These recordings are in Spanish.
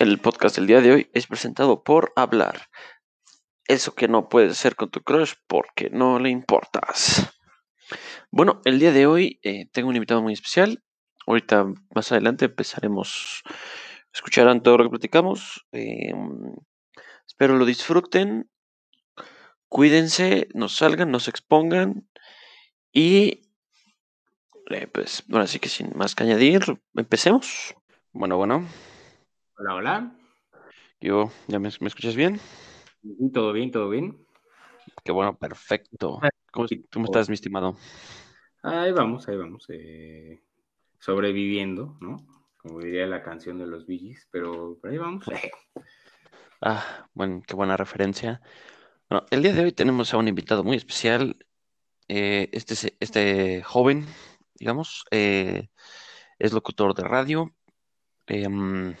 El podcast del día de hoy es presentado por Hablar. Eso que no puedes hacer con tu crush porque no le importas. Bueno, el día de hoy eh, tengo un invitado muy especial. Ahorita más adelante empezaremos, escucharán todo lo que platicamos. Em, espero lo disfruten. Cuídense, no salgan, no se expongan. Y eh, pues, bueno, así que sin más que añadir, empecemos. Bueno, bueno. Hola, hola. Yo, ¿ya me, me escuchas bien? Todo bien, todo bien. Qué bueno, perfecto. ¿Cómo, Sí, cómo estás, mi estimado? Ahí vamos, ahí vamos. eh, sobreviviendo, ¿no? Como diría la canción de los Gees, pero por ahí vamos. Ah, bueno, qué buena referencia. Bueno, el día de hoy tenemos a un invitado muy especial. Eh, este, este joven, digamos, eh, es locutor de radio, em,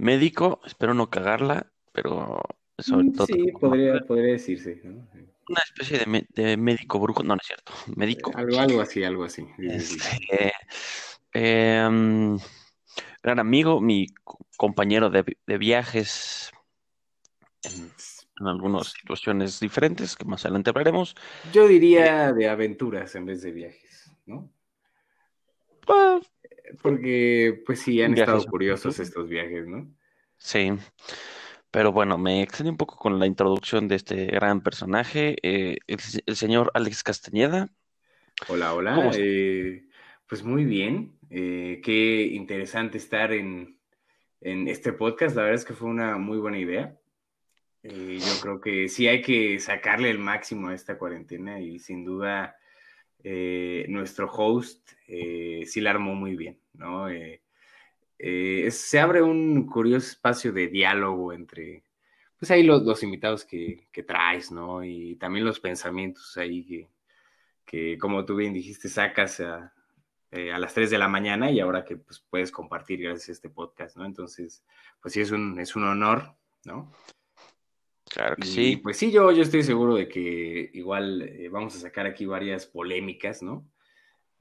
médico, espero no cagarla, pero sobre Mm, todo Sí, podría, podría decirse, ¿no? una especie de, me- de médico brujo, no, no es cierto, médico. Algo, algo así, algo así. Sí, sí, sí. Este, em, gran amigo, mi co- compañero de, vi- de viajes en, en algunas situaciones diferentes que más adelante hablaremos. Yo diría de aventuras en vez de viajes, ¿no? Ah, Porque, pues sí, han estado curiosos estos viajes, ¿no? Sí, pero bueno, me extendí un poco con la introducción de este gran personaje, eh, el, el señor Alex Castañeda. Hola, hola. Eh, pues muy bien. eh, qué interesante estar en, en este podcast. La verdad es que fue una muy buena idea. Eh, yo creo que sí hay que sacarle el máximo a esta cuarentena y sin duda eh, nuestro host eh, sí la armó muy bien, ¿no? Eh, eh, es- se abre un curioso espacio de diálogo entre, pues ahí los, los invitados que, que traes, ¿no? Y también los pensamientos ahí que, que como tú bien dijiste, sacas a, eh, a las 3 de la mañana y ahora que pues, puedes compartir gracias a este podcast, ¿no? Entonces, pues sí, es un, es un honor, ¿no? Claro que Y sí. pues sí, yo, yo estoy seguro de que igual eh, vamos a sacar aquí varias polémicas, ¿no?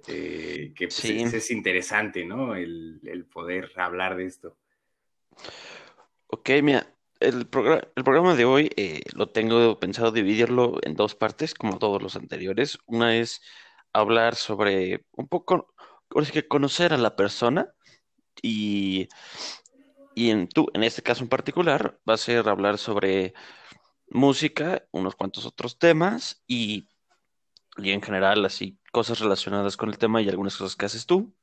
Eh, que pues, Sí. es, es interesante, ¿no? El, el poder hablar de esto. Ok, mira, el, progra- el programa de hoy eh, lo tengo pensado dividirlo en dos partes, como todos los anteriores. Una es hablar sobre un poco, sí que conocer a la persona y, y en, tú, en este caso en particular, va a ser hablar sobre música, unos cuantos otros temas y, y en general así cosas relacionadas con el tema y algunas cosas que haces tú.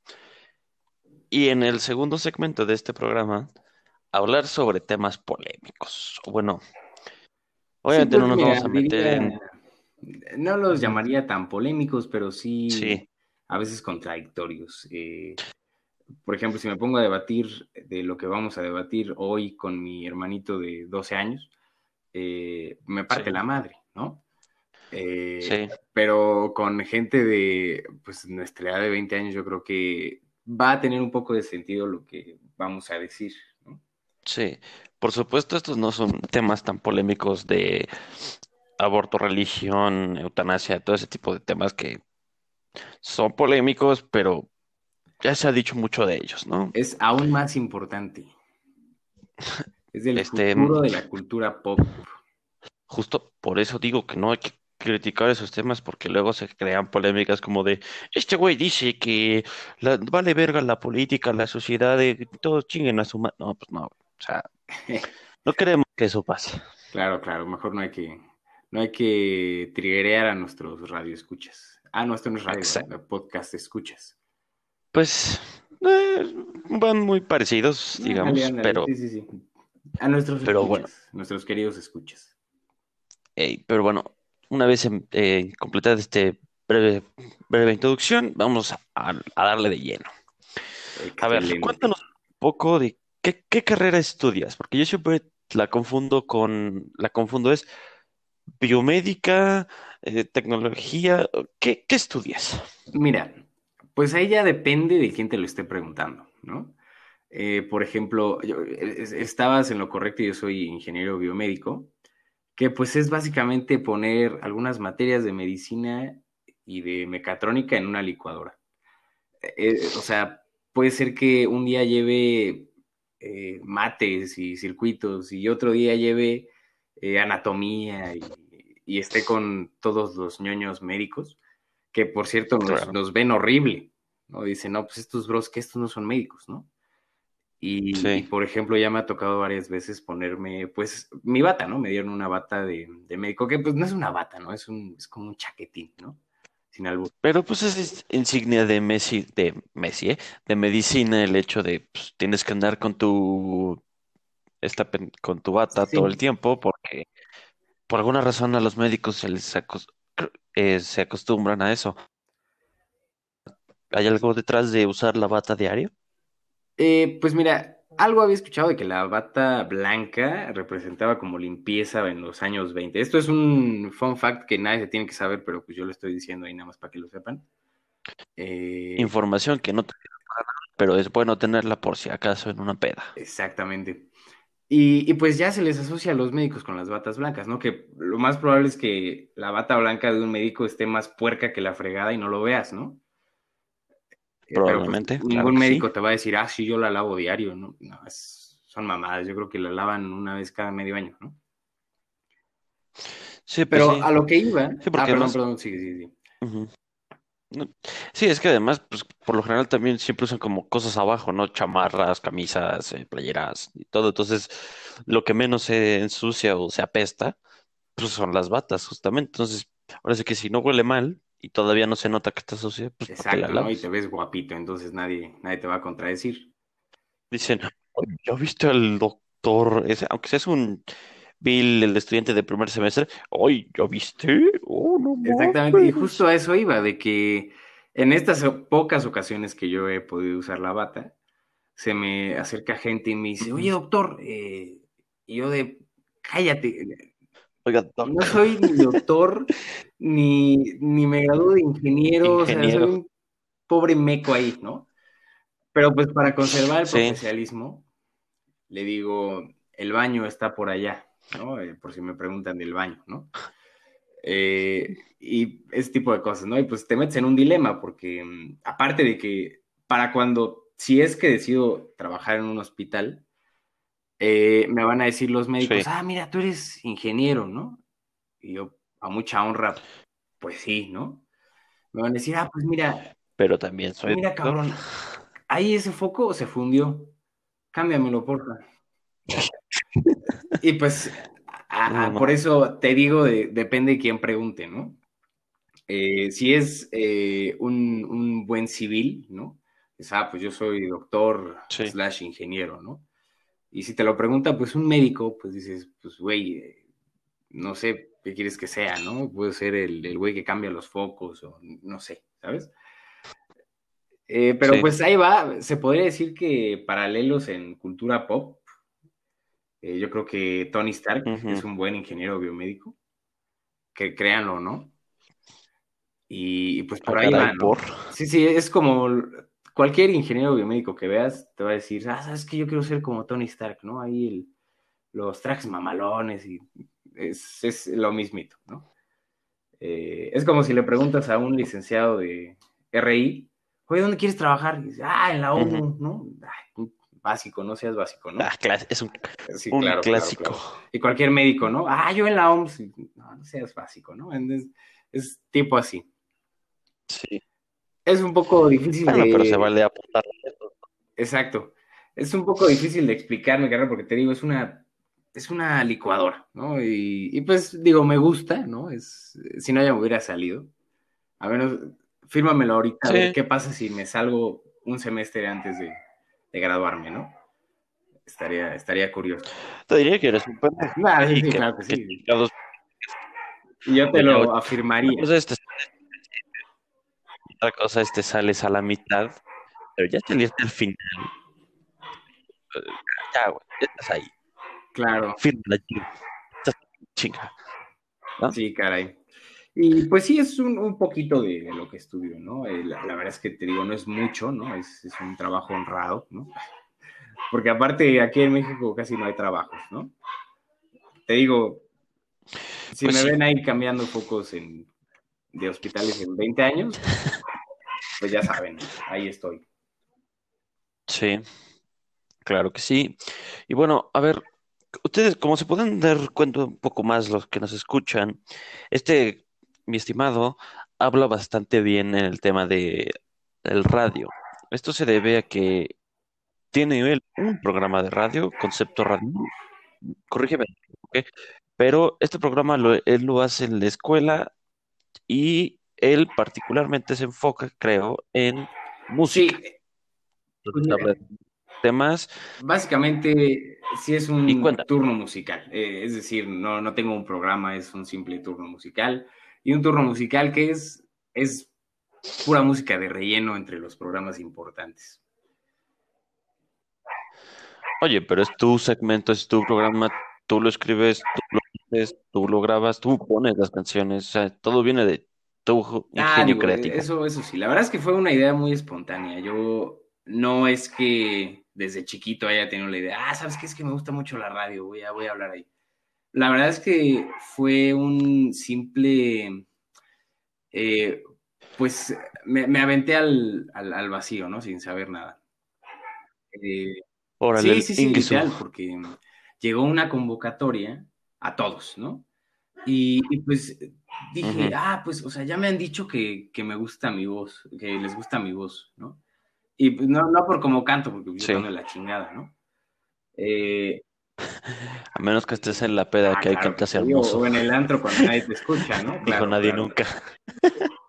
Y en el segundo segmento de este programa, hablar sobre temas polémicos. Bueno, obviamente Sí, no pues, nos mira, vamos a meter en... No los llamaría tan polémicos, pero sí, Sí. a veces contradictorios. Eh, por ejemplo, si me pongo a debatir de lo que vamos a debatir hoy con mi hermanito de 12 años, eh, me parte Sí. la madre, ¿no? Eh, Sí, pero con gente de pues nuestra edad de 20 años yo creo que va a tener un poco de sentido lo que vamos a decir, ¿no? sí. Por supuesto, estos no son temas tan polémicos de aborto, religión, eutanasia, todo ese tipo de temas que son polémicos, pero ya se ha dicho mucho de ellos, ¿no? Es aún más importante. Es del Este, futuro de la cultura pop. Justo por eso digo que no hay que criticar esos temas porque luego se crean polémicas como de, este güey dice que la- vale verga la política, la sociedad, de, todos chinguen a su madre. No, pues no, o sea, no queremos que eso pase. Claro, claro, mejor no hay que, no hay que triggerear a nuestros radioescuchas. Ah, no, esto no es radio, podcast escuchas. Pues eh, van muy parecidos, digamos, pero, Sí, sí, sí. A nuestros pero escuchas, nuestros queridos escuchas. eh, pero bueno, una vez eh, completada este breve, breve introducción, vamos a, a darle de lleno. A ver, cuéntanos un poco de qué, qué carrera estudias, porque yo siempre la confundo con, la confundo es biomédica, eh, tecnología, ¿qué, qué estudias? Mira, pues ahí ya depende de quién te lo esté preguntando, ¿no? Eh, por ejemplo, yo- es- estabas en lo correcto, yo soy ingeniero biomédico, que pues es básicamente poner algunas materias de medicina y de mecatrónica en una licuadora. Eh, o sea, puede ser que un día lleve eh, mates y circuitos y otro día lleve eh, anatomía y, y, esté con todos los ñoños médicos, que por cierto nos, Claro. nos ven horrible, ¿no? Dicen, no, pues estos bros, que estos no son médicos, ¿no? Y, Sí. y, por ejemplo, ya me ha tocado varias veces ponerme, pues, mi bata, ¿no? Me dieron una bata de, de médico, que pues no es una bata, ¿no? Es, un, es como un chaquetín, ¿no? Sin albur. Pero pues es insignia de Messi, de Messi, ¿eh? De medicina el hecho de pues, tienes que andar con tu esta con tu bata todo el tiempo porque por alguna razón a los médicos se les eh, se acostumbran a eso. ¿Hay algo detrás de usar la bata diario? Eh, pues mira, algo había escuchado de que la bata blanca representaba como limpieza en los años 20. Esto es un fun fact que nadie se tiene que saber, pero pues yo lo estoy diciendo ahí nada más para que lo sepan. Eh, Información que no te pero es bueno tenerla por si acaso en una peda. exactamente. Y, y pues ya se les asocia a los médicos con las batas blancas, ¿no? Que lo más probable es que la bata blanca de un médico esté más puerca que la fregada y no lo veas, ¿no? Eh, pero, pues, Probablemente, claro ningún sí. médico te va a decir, ah, sí, yo la lavo diario, ¿no? No, es- son mamadas, yo creo que la lavan una vez cada medio año, ¿no? Sí, pues Pero sí. a lo que iba, Sí, ah, porque perdón, además- perdón, sí, sí, sí. Ujú. No, Sí, es que además, pues por lo general también siempre usan como cosas abajo, ¿no? Chamarras, camisas, eh, playeras y todo. Entonces, lo que menos se ensucia o se apesta, pues son las batas, justamente. Entonces, ahora sí que si no huele mal y todavía no se nota que está sucia, pues ¿para qué la Exacto, ¿no? Y te ves guapito, entonces nadie, nadie te va a contradecir. Dicen, "Oye, ¿ya viste al doctor ese? Aunque seas un Bill, el estudiante de primer semestre, ¡ay, ya viste! ¡Oh, no Exactamente, y justo a eso iba, de que en estas pocas ocasiones que yo he podido usar la bata, se me acerca gente y me dice, oye doctor, eh, y yo de, cállate, Oiga, no soy ni doctor, ni, ni me gradué de ingeniero, o sea, soy un pobre meco ahí, ¿no? Pero pues para conservar el Sí. profesionalismo, le digo, el baño está por allá, ¿no? Eh, por si me preguntan del baño, ¿no? Eh, y ese tipo de cosas, ¿no? Y pues te metes en un dilema, porque mm, aparte de que para cuando, si es que decido trabajar en un hospital, eh, me van a decir los médicos, Sí. ah, mira, tú eres ingeniero, ¿no? Y yo, a mucha honra, pues sí, ¿no? Me van a decir, ah, pues mira, pero también soy mira, cabrón, ahí ese foco se fundió, cámbiamelo, porfa. Y pues, a- a- No, por eso te digo, de- depende de quién pregunte, ¿no? Eh, si es eh, un, un buen civil, ¿no? Dices, ah, pues yo soy doctor Sí. slash ingeniero, ¿no? Y si te lo pregunta, pues un médico, pues dices, pues güey, eh, no sé qué quieres que sea, ¿no? Puede ser el el güey que cambia los focos o no sé, ¿sabes? Eh, pero Sí. pues ahí va, se podría decir que paralelos en cultura pop, eh, yo creo que Tony Stark es un buen ingeniero biomédico, que créanlo o no. Y, y pues por Ah, ahí caray, va, ¿no? por. Sí, sí, es como cualquier ingeniero biomédico que veas, te va a decir, ah, sabes que yo quiero ser como Tony Stark, ¿no? Ahí el- los tracks mamalones y es, es lo mismito, ¿no? Eh, es como si le preguntas a un licenciado de RI, oye, ¿dónde quieres trabajar? Y dice, ah, en la ONU. ¿no? Ay, básico, no seas básico, ¿no? Ah, es un, Sí, un claro, claro, clásico. claro. Y cualquier médico, ¿no? Ah, yo en la OMS, no, no seas básico, ¿no? Es, es tipo así. Sí. Es un poco difícil Bueno, de... pero se vale apuntar. Exacto. Es un poco difícil de explicar mi carrera porque te digo, es una, es una licuadora, ¿no? Y, y pues digo, me gusta, ¿no? Es, si no ya me hubiera salido. A menos, fírmamelo ahorita, a ver Sí. qué pasa si me salgo un semestre antes de, de graduarme, ¿no? Estaría, estaría curioso. Te diría que eres un pendejo. Ah, sí, sí, claro que sí. yo te lo afirmaría. Una cosa es te- otra cosa es te sales a la mitad, pero ya saliste al final. Ya, güey, ya estás ahí. Claro, Firma la chinga. ¿no? sí, caray. Y pues sí, es un, un poquito de, de lo que estudio, ¿no? Eh, la, la verdad es que te digo, no es mucho, ¿no? Es, es un trabajo honrado, ¿no? Porque aparte aquí en México casi no hay trabajos, ¿no? Te digo, si Pues me sí. ven ahí cambiando focos en, de hospitales en 20 años, pues ya saben, ahí estoy. Sí. Claro que sí. Y bueno, a ver, ustedes, como se pueden dar cuenta un poco más los que nos escuchan, este, mi estimado, habla bastante bien en el tema de el radio. Esto se debe a que tiene él un programa de radio, Concepto Radio, corrígeme, ¿ok? Pero este programa lo- él lo hace en la escuela y él particularmente se enfoca, creo, en Sí, música. Entonces de temas básicamente sí es un turno musical, eh, es decir, no, no tengo un programa, es un simple turno musical. Y un turno musical que es, es pura música de relleno entre los programas importantes. Oye, pero es tu segmento, es tu programa, tú lo escribes, tú lo haces, tú lo grabas, tú pones las canciones, o sea, todo viene de tu Ah, ingenio digo, creativo. eso, eso sí, la verdad es que fue una idea muy espontánea. Yo no es que desde chiquito haya tenido la idea, ah, ¿sabes qué? Es que me gusta mucho la radio, voy a, voy a hablar ahí. La verdad es que fue un simple, eh, pues me, me aventé al, al, al, vacío, ¿no? Sin saber nada. Eh, Órale, sí, el sí, sí, literal, porque llegó una convocatoria a todos, ¿no? Y, y pues dije, ah, pues, o sea, ya me han dicho que, que me gusta mi voz, que les gusta mi voz, ¿no? Y pues no, no por como canto, porque yo Sí. canto la chingada, ¿no? Eh, A menos que estés en la peda, ah, que ahí claro, cantas hermoso. o en el antro cuando nadie te escucha, ¿no? Dijo Claro, nadie claro. nunca.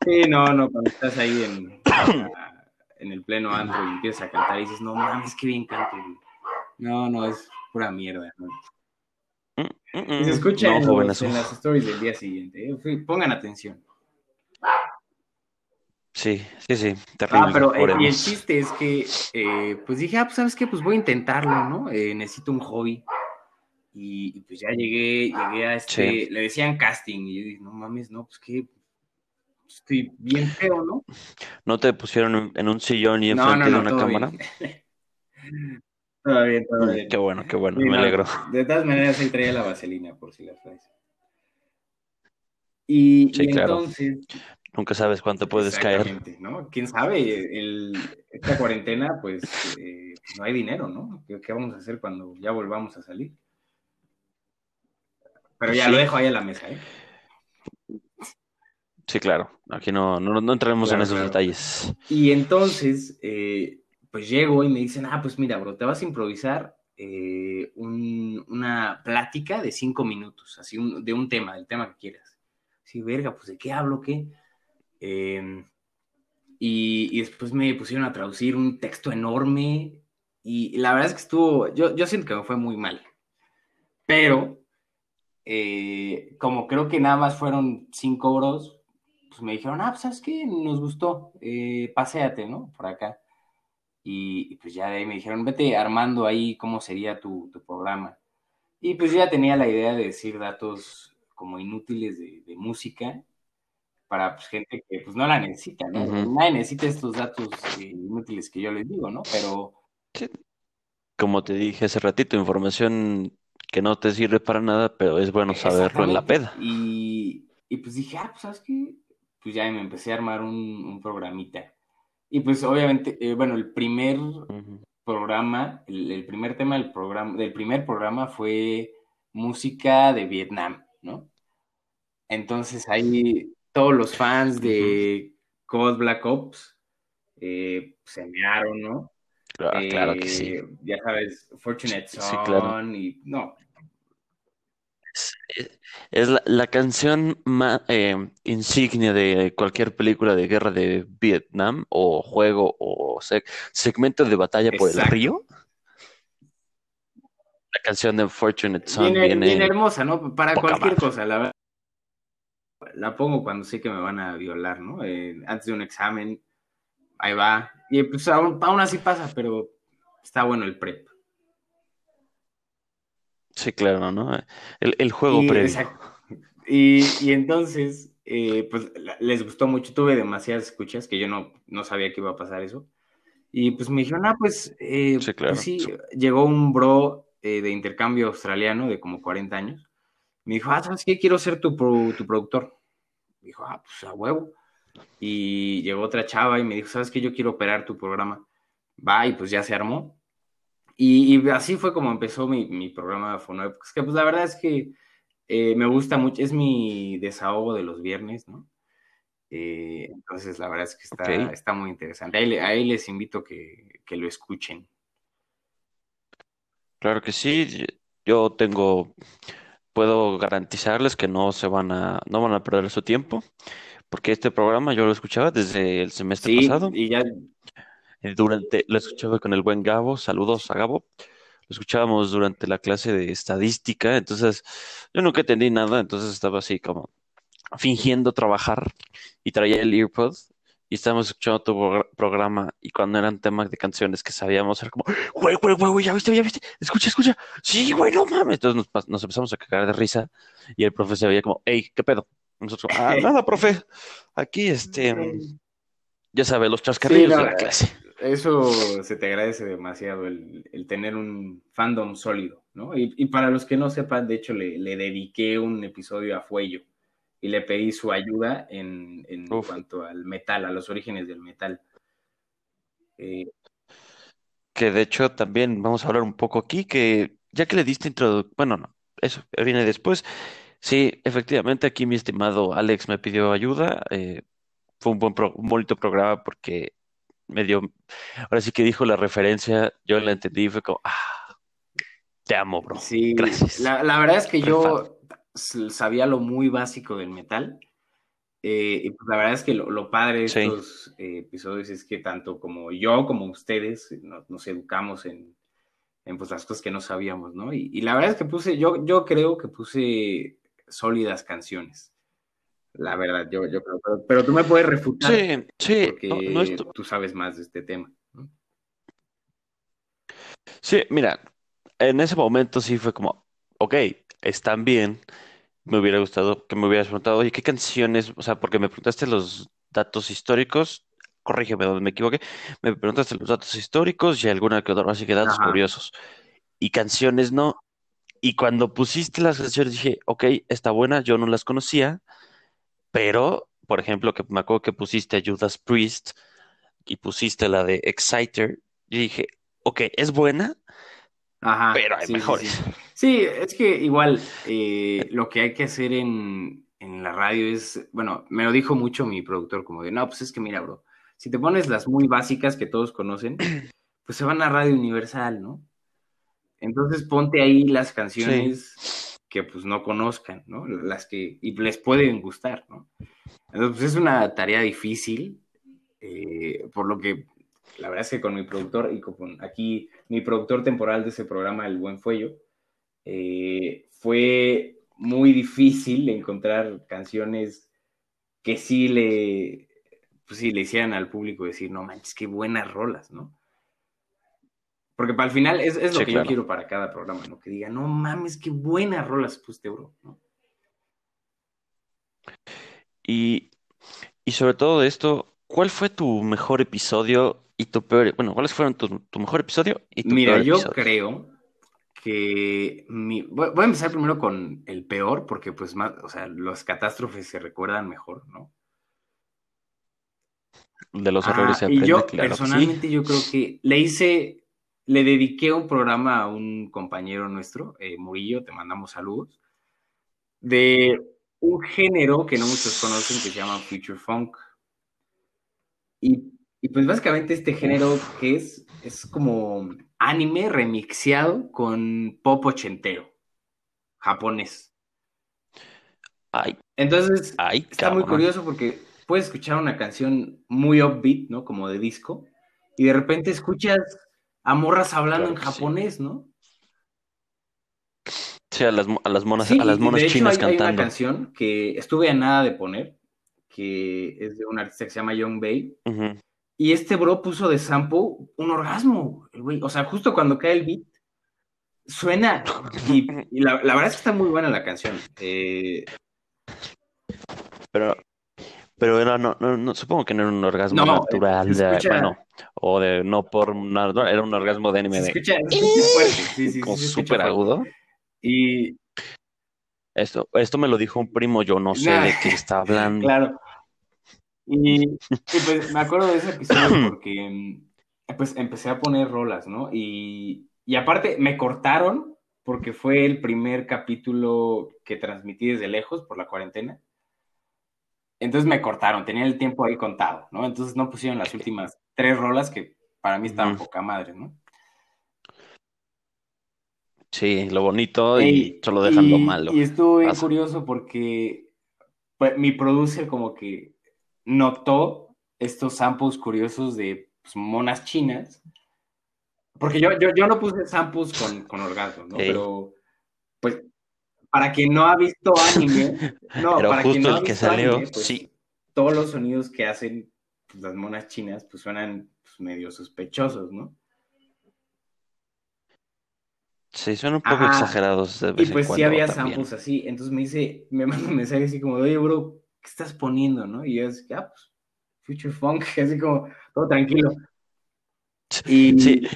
Sí, no, no, cuando estás ahí en, en el pleno antro y empiezas a cantar y dices, no mames, qué bien canto. No, no, es pura mierda, ¿no? Mm, mm, se escucha No, en, los- jovenazo. en las stories del día siguiente. ¿eh? Pongan atención. Sí, sí, sí, Ah, terrible. pero eh, y el chiste es que, eh, pues dije, ah, pues sabes qué, pues voy a intentarlo, ¿no? Necesito un hobby. Y, y, pues ya llegué, llegué a este, Sí. le decían casting, y yo dije, no mames, no, pues qué, estoy bien feo, ¿no? ¿No te pusieron en- un sillón y No, enfrente no, de una cámara? bien. todo bien, todo Mm, bien. Qué bueno, qué bueno, Sí, me no, alegro. de todas maneras, ahí traía la vaselina, por si las traes. Y, Sí, y claro. entonces, Nunca sabes cuánto puedes caer. ¿no? ¿Quién sabe? El, esta cuarentena, pues, eh, no hay dinero, ¿no? ¿Qué, qué vamos a hacer cuando ya volvamos a salir? Pero ya Sí. lo dejo ahí a la mesa, ¿eh? Sí, claro. Aquí no, no, no entraremos Claro, en esos claro. detalles. Y entonces, eh, pues llego y me dicen, ah, pues mira, bro, te vas a improvisar eh, un- una plática de cinco minutos, así, de un tema, del tema que quieras. Sí, verga, pues ¿de qué hablo, qué? Y, y después me pusieron a traducir un texto enorme y la verdad es que estuvo, yo, yo siento que me fue muy mal, pero eh, como creo que nada más fueron cinco euros, pues me dijeron, ah, pues sabes qué, nos gustó, eh, paséate, ¿no? Por acá. Y, y pues ya de ahí me dijeron, vete armando ahí cómo sería tu, tu programa. Y pues yo ya tenía la idea de decir datos como inútiles de, de música para pues, gente que pues no la necesita, ¿no? Nadie necesita estos datos eh, inútiles que yo les digo, ¿no? Pero. Como te dije hace ratito, información que no te sirve para nada, pero es bueno saberlo en la peda. Y, y pues dije, ah, pues sabes qué, pues ya me empecé a armar un, un programita. Y pues obviamente, eh, bueno, el primer programa, el, el primer tema del programa, del primer programa fue música de Vietnam, ¿no? Entonces ahí todos los fans de COD Black Ops eh, se mearon, ¿no? Ah, claro que sí. Eh, Ya sabes, Fortunate Sí, Son claro. y no, Es, es la, la canción más insignia de cualquier película de guerra de Vietnam o juego o seg- segmento de batalla por el Exacto. río. La canción de Fortunate Son Bien, bien viene hermosa, ¿no? Para poca cualquier madre. cosa, la verdad. La pongo cuando sé que me van a violar, ¿no? Eh, antes de un examen, ahí va. Y pues aún, aún así pasa, pero está bueno el prep. Sí, claro, ¿no? El, el juego Y, previo. exacto. Y, y entonces, eh, pues les gustó mucho. Tuve demasiadas escuchas que yo no, no sabía que iba a pasar eso. Y pues me dijeron, ah, pues, eh, Sí, claro. pues sí, llegó un bro eh, de intercambio australiano de como 40 años. Me dijo, ah, ¿sabes qué? Quiero ser tu, pro- tu productor. Me dijo, ah, pues a huevo. Y llegó otra chava y me dijo, ¿sabes qué? Yo quiero operar tu programa. Va, y pues ya se armó. Y, así fue como empezó mi, mi programa de Fonoepox, que pues la verdad es que eh, me gusta mucho, es mi desahogo de los viernes, ¿no? Eh, entonces la verdad es que está, está muy interesante. Ahí, ahí les invito que, que lo escuchen. Claro que sí, yo tengo, puedo garantizarles que no se van a, no van a perder su tiempo, porque este programa yo lo escuchaba desde el semestre Sí, pasado. y ya, Durante, lo escuchaba con el buen Gabo, saludos a Gabo. Lo escuchábamos durante la clase de estadística, entonces yo nunca entendí nada, entonces estaba así como fingiendo trabajar y traía el earpod y estábamos escuchando tu progr- programa y cuando eran temas de canciones que sabíamos era como, güey, güey, güey, güey, ya viste, ya viste, escucha, escucha, sí, güey, no mames. Entonces nos, empezamos a cagar de risa y el profe se veía como, hey, ¿qué pedo? Nosotros, ah, nada, profe, aquí este, ya sabe, los sí, chascarrillos no, de la clase. Eso se te agradece demasiado, el, el tener un fandom sólido, ¿no? Y, y para los que no sepan, de hecho, le, le dediqué un episodio a Fuello y le pedí su ayuda en, en cuanto al metal, a los orígenes del metal. Eh, que de hecho también vamos a hablar un poco aquí, que ya que le diste introducción, bueno, no, eso viene después. Sí, efectivamente, aquí mi estimado Alex me pidió ayuda. eh, fue un buen pro- un bonito programa porque me dio, ahora sí que dijo la referencia, yo la entendí y fue como, ah, te amo, bro. Sí, Gracias. la, la verdad es que yo sabía lo muy básico del metal. eh, y pues la verdad es que lo, lo padre de Sí. estos eh, episodios es que tanto como yo como ustedes eh, nos, nos educamos en, en, pues, las cosas que no sabíamos, ¿no? Y, y la verdad es que puse, yo, yo creo que puse sólidas canciones. La verdad, yo, yo creo. Pero, pero tú me puedes refutar Sí, sí, porque no, no es tu- tú sabes más de este tema. ¿no? sí, mira, en ese momento sí fue como, ok, están bien. Me hubiera gustado que me hubieras preguntado, oye, ¿qué canciones? O sea, porque me preguntaste los datos históricos, corrígeme donde me equivoqué, me preguntaste los datos históricos y alguna que otra, así que datos Ajá. curiosos. Y canciones no. Y cuando pusiste las canciones dije, ok, está buena, yo no las conocía, pero, por ejemplo, que me acuerdo que pusiste a Judas Priest y pusiste la de Exciter, y dije, ok, es buena, Ajá, pero hay sí, sí, mejores. sí. Sí, es que igual eh, lo que hay que hacer en, en la radio es, bueno, me lo dijo mucho mi productor, como de, no, pues es que mira, bro, si te pones las muy básicas que todos conocen, pues se van a Radio Universal, ¿no? Entonces ponte ahí las canciones que pues no conozcan, ¿no? Las que, y les pueden gustar, ¿no? Entonces pues, es una tarea difícil, eh, por lo que la verdad es que con mi productor y con aquí mi productor temporal de ese programa, El Buen Fuello, eh, fue muy difícil encontrar canciones que sí le, pues sí le hicieran al público decir, no manches, qué buenas rolas, ¿no? Porque para el final es, es lo Sí, que claro. yo quiero para cada programa, ¿no? Que diga, no mames, qué buenas rolas pusiste, bro, ¿no? Y, y sobre todo de esto, ¿cuál fue tu mejor episodio y tu peor? Bueno, ¿cuáles fueron tu, tu mejor episodio y tu Mira, peor yo episodio? creo que mi... voy, voy a empezar primero con el peor, porque pues más, o sea, las catástrofes se recuerdan mejor, ¿no? De los Ah, errores se y aprende, yo claro que sí. personalmente yo creo que le hice, le dediqué un programa a un compañero nuestro, eh, Murillo, te mandamos saludos, de un género que no muchos conocen que se llama Future Funk. Y, y pues básicamente este género que es, es como anime remixeado con pop ochentero, japonés. Ay, Entonces, ay, está muy curioso porque puedes escuchar una canción muy upbeat, ¿no? Como de disco, y de repente escuchas a morras hablando Claro en sí. japonés, ¿no? Sí, a las, a las monas, Sí, a las monas de hecho chinas hay, hay una cantando. canción que estuve a nada de poner, que es de un artista que se llama Young Bay, y este bro puso de sample un orgasmo, el güey. O sea, justo cuando cae el beat, suena, y, y la, la verdad es que está muy buena la canción. Eh, Pero, pero era, no, no, no, supongo que no era un orgasmo No, natural, de, escucha- bueno, o de no por no, era un orgasmo de anime se de escucha, se escucha fuerte, sí, sí, como escucha súper agudo. Y, Esto, esto me lo dijo un primo, yo no sé Nah, de qué está hablando. Claro. Y, y, pues me acuerdo de ese episodio porque pues empecé a poner rolas, ¿no? Y, y aparte me cortaron porque fue el primer capítulo que transmití desde lejos por la cuarentena. Entonces me cortaron, tenía el tiempo ahí contado, ¿no? Entonces no pusieron las últimas tres rolas que para mí estaban poca madre, ¿no? Sí, lo bonito y solo dejan lo malo. Y estuvo bien curioso porque pues, mi producer como que notó estos samples curiosos de pues, monas chinas. Porque yo, yo, yo no puse samples con, con orgasmo, ¿no? Pero, pues, para quien no ha visto anime, no, para quien no ha visto salió, anime, pues, sí. todos los sonidos que hacen pues, las monas chinas, pues suenan pues, medio sospechosos, ¿no? Sí, son un poco exagerados. De vez y pues sí había samples así. Entonces me dice, me manda un mensaje así como, oye, bro, ¿qué estás poniendo? ¿no? Y yo así, ah, pues, Future Funk, así como, todo tranquilo. Y... Sí.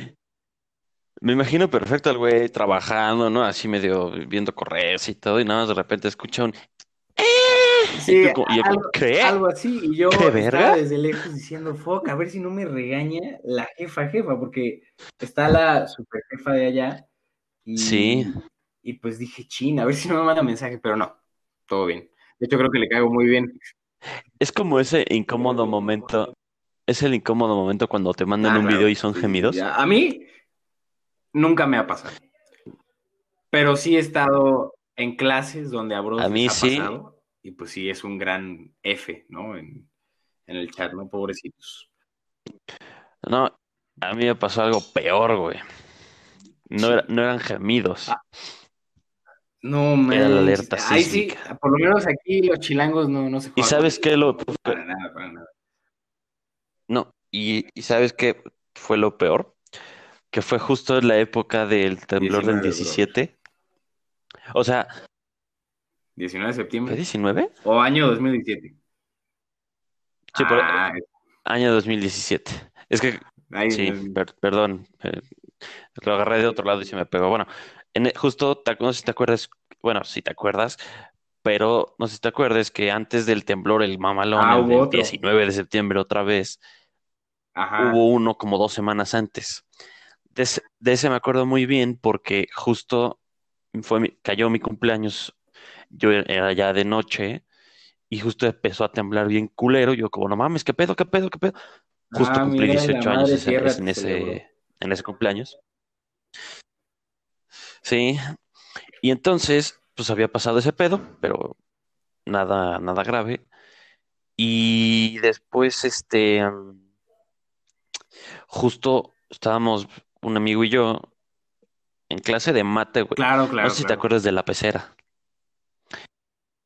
Me imagino perfecto al güey trabajando, ¿no? Así medio viendo correos y todo, y nada más de repente escucha un. Sí, algo, algo, así, y yo estaba desde lejos diciendo, fuck, a ver si no me regaña la jefa jefa, porque está la super jefa de allá, y, sí. Y pues dije, china, a ver si no me manda mensaje, pero no, todo bien. De hecho, creo que le caigo muy bien. Es como ese incómodo momento, es el incómodo momento cuando te mandan ah, un video y son gemidos. A mí nunca me ha pasado. Pero sí he estado en clases donde a Bros a mí sí. pasado, y pues sí es un gran F, ¿no? En, en el chat, ¿no? Pobrecitos. No, a mí me pasó algo peor, güey. No, no eran gemidos. Ah. No, man. Era la alerta Ay, sí, por lo menos aquí los chilangos no, no se ¿Y sabes qué? Lo... Para nada, para nada. No, y, y ¿sabes qué fue lo peor? Que fue justo en la época del temblor del 17. O sea... 19 de septiembre. ¿Fue 19? O año 2017. Sí, por ah, año 2017. Es que... sí, perdón. Eh, lo agarré de otro lado y se me pegó. Bueno, en, e, justo, no sé si te acuerdas, bueno, si te acuerdas, pero no sé si te acuerdas que antes del temblor, el mamalón, ah, el 19 de septiembre otra vez, hubo uno como dos semanas antes. De ese, me acuerdo muy bien porque justo fue cayó mi cumpleaños, yo era ya de noche y justo empezó a temblar bien culero. Yo como, no mames, ¿qué pedo, qué pedo, qué pedo? Justo ah, cumplí 18 años en ese, en ese cumpleaños. Sí. Y entonces, pues había pasado ese pedo, pero nada, nada grave. Y después, este, justo estábamos un amigo y yo en clase de mate, güey. Claro, claro. No sé si te acuerdas de la pecera.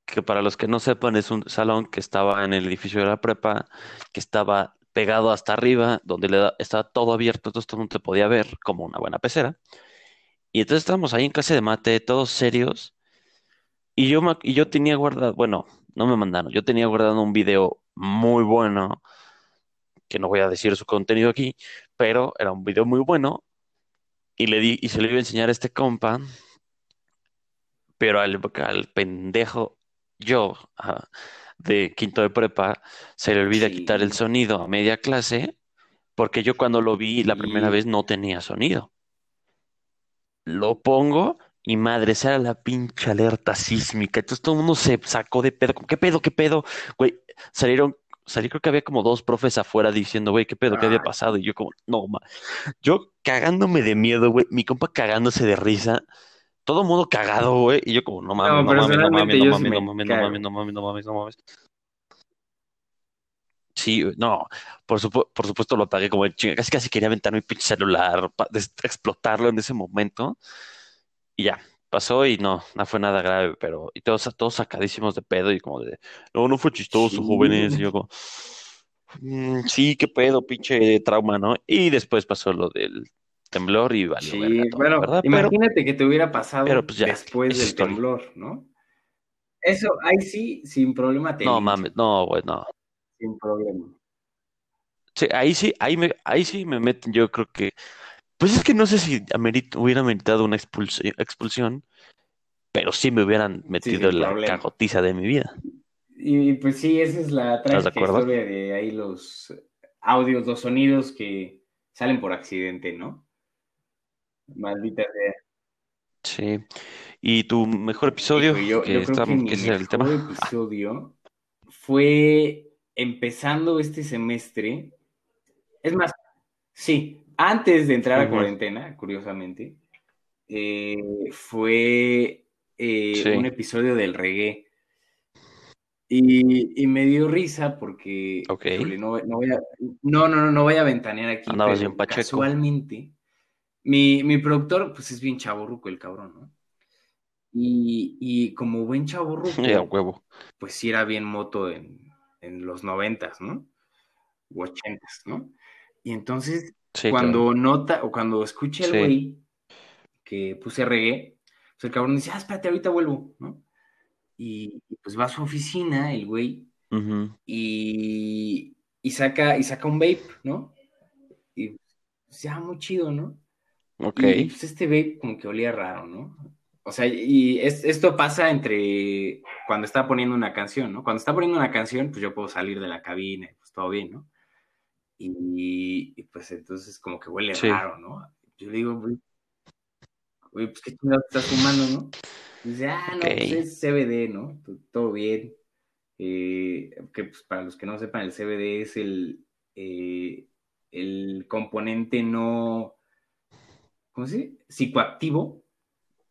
Que para los que no sepan, es un salón que estaba en el edificio de la prepa, que estaba pegado hasta arriba, donde le estaba todo abierto, entonces todo el mundo te podía ver como una buena pecera. Y entonces estábamos ahí en clase de mate, todos serios. Y yo, y yo tenía guardado, bueno, no me mandaron, yo tenía guardado un video muy bueno, que no voy a decir su contenido aquí, pero era un video muy bueno. Y, le di, y se lo iba a enseñar a este compa, pero al, al pendejo, yo, de quinto de prepa, se le olvida quitar el sonido a media clase, porque yo cuando lo vi la primera vez no tenía sonido. Lo pongo y madre, esa era la pinche alerta sísmica. Entonces todo el mundo se sacó de pedo. ¿Qué pedo? ¿Qué pedo? Güey, salieron, salí creo que había como dos profes afuera diciendo, güey, ¿qué pedo? ¿Qué había pasado? Y yo como, no, ma. Yo cagándome de miedo, güey, mi compa cagándose de risa todo mundo cagado, güey. Y yo como, no mames, no, mames, no mames, no mames, no mames, no mames, no mames, no mames, no mames. Sí, no, por, por supuesto lo pagué como el chinga. Casi casi quería aventar mi pinche celular, para explotarlo en ese momento. Y ya, pasó y no, no fue nada grave, pero y todos, todos sacadísimos de pedo y como de, no, no fue chistoso, jóvenes. Y yo como, mm, sí, qué pedo, pinche trauma, ¿no? Y después pasó lo del temblor y valió. Sí, bueno, imagínate que te hubiera pasado pues, después del temblor, ¿no? Eso, ahí sí, sin problema te No mames, no, güey, no. Sin problema. Sí, ahí sí, ahí, me, ahí sí me meten, yo creo que. Pues es que no sé si hubiera meritado una expulsión, pero sí me hubieran metido en la cagotiza de mi vida. Y pues sí, esa es la trágica historia de ahí los audios, los sonidos que salen por accidente, ¿no? Maldita sea. Sí. ¿Y tu mejor episodio? Hijo, yo, que yo creo está- que mi que ese era el mejor tema. episodio fue empezando este semestre. Es más, sí, antes de entrar a Ujú. cuarentena, curiosamente, eh, fue eh, Sí. un episodio del reggae. Y, y me dio risa porque, Ok. híjole, no, no voy a, no, no, voy a ventanear aquí, Andabas bien pacheco. casualmente, mi, mi productor, pues es bien chaborruco el cabrón, ¿no? Y, y como buen chaborruco, a huevo. pues sí era bien moto en, en los noventas, ¿no? U ochentas, ¿no? Y entonces, Sí, cuando claro. nota o cuando escucha el Sí. güey que puse reggae, pues el cabrón dice, ah, espérate, ahorita vuelvo, ¿no? Y, pues va a su oficina, el güey, y, y saca, y saca un vape, ¿no? Y pues ya, muy chido, ¿no? Ok. Y, pues este vape como que olía raro, ¿no? O sea, y es- esto pasa entre cuando está poniendo una canción, ¿no? Cuando está poniendo una canción, pues yo puedo salir de la cabina, y pues todo bien, ¿no? Y, y, pues entonces como que huele Sí. raro, ¿no? Yo le digo, güey, güey, pues qué chingados estás fumando, ¿no? Y dice, ah, no, pues es CBD, ¿no? Todo bien. Eh, que pues para los que no sepan, el CBD es el, eh, el componente no, ¿cómo se dice? Psicoactivo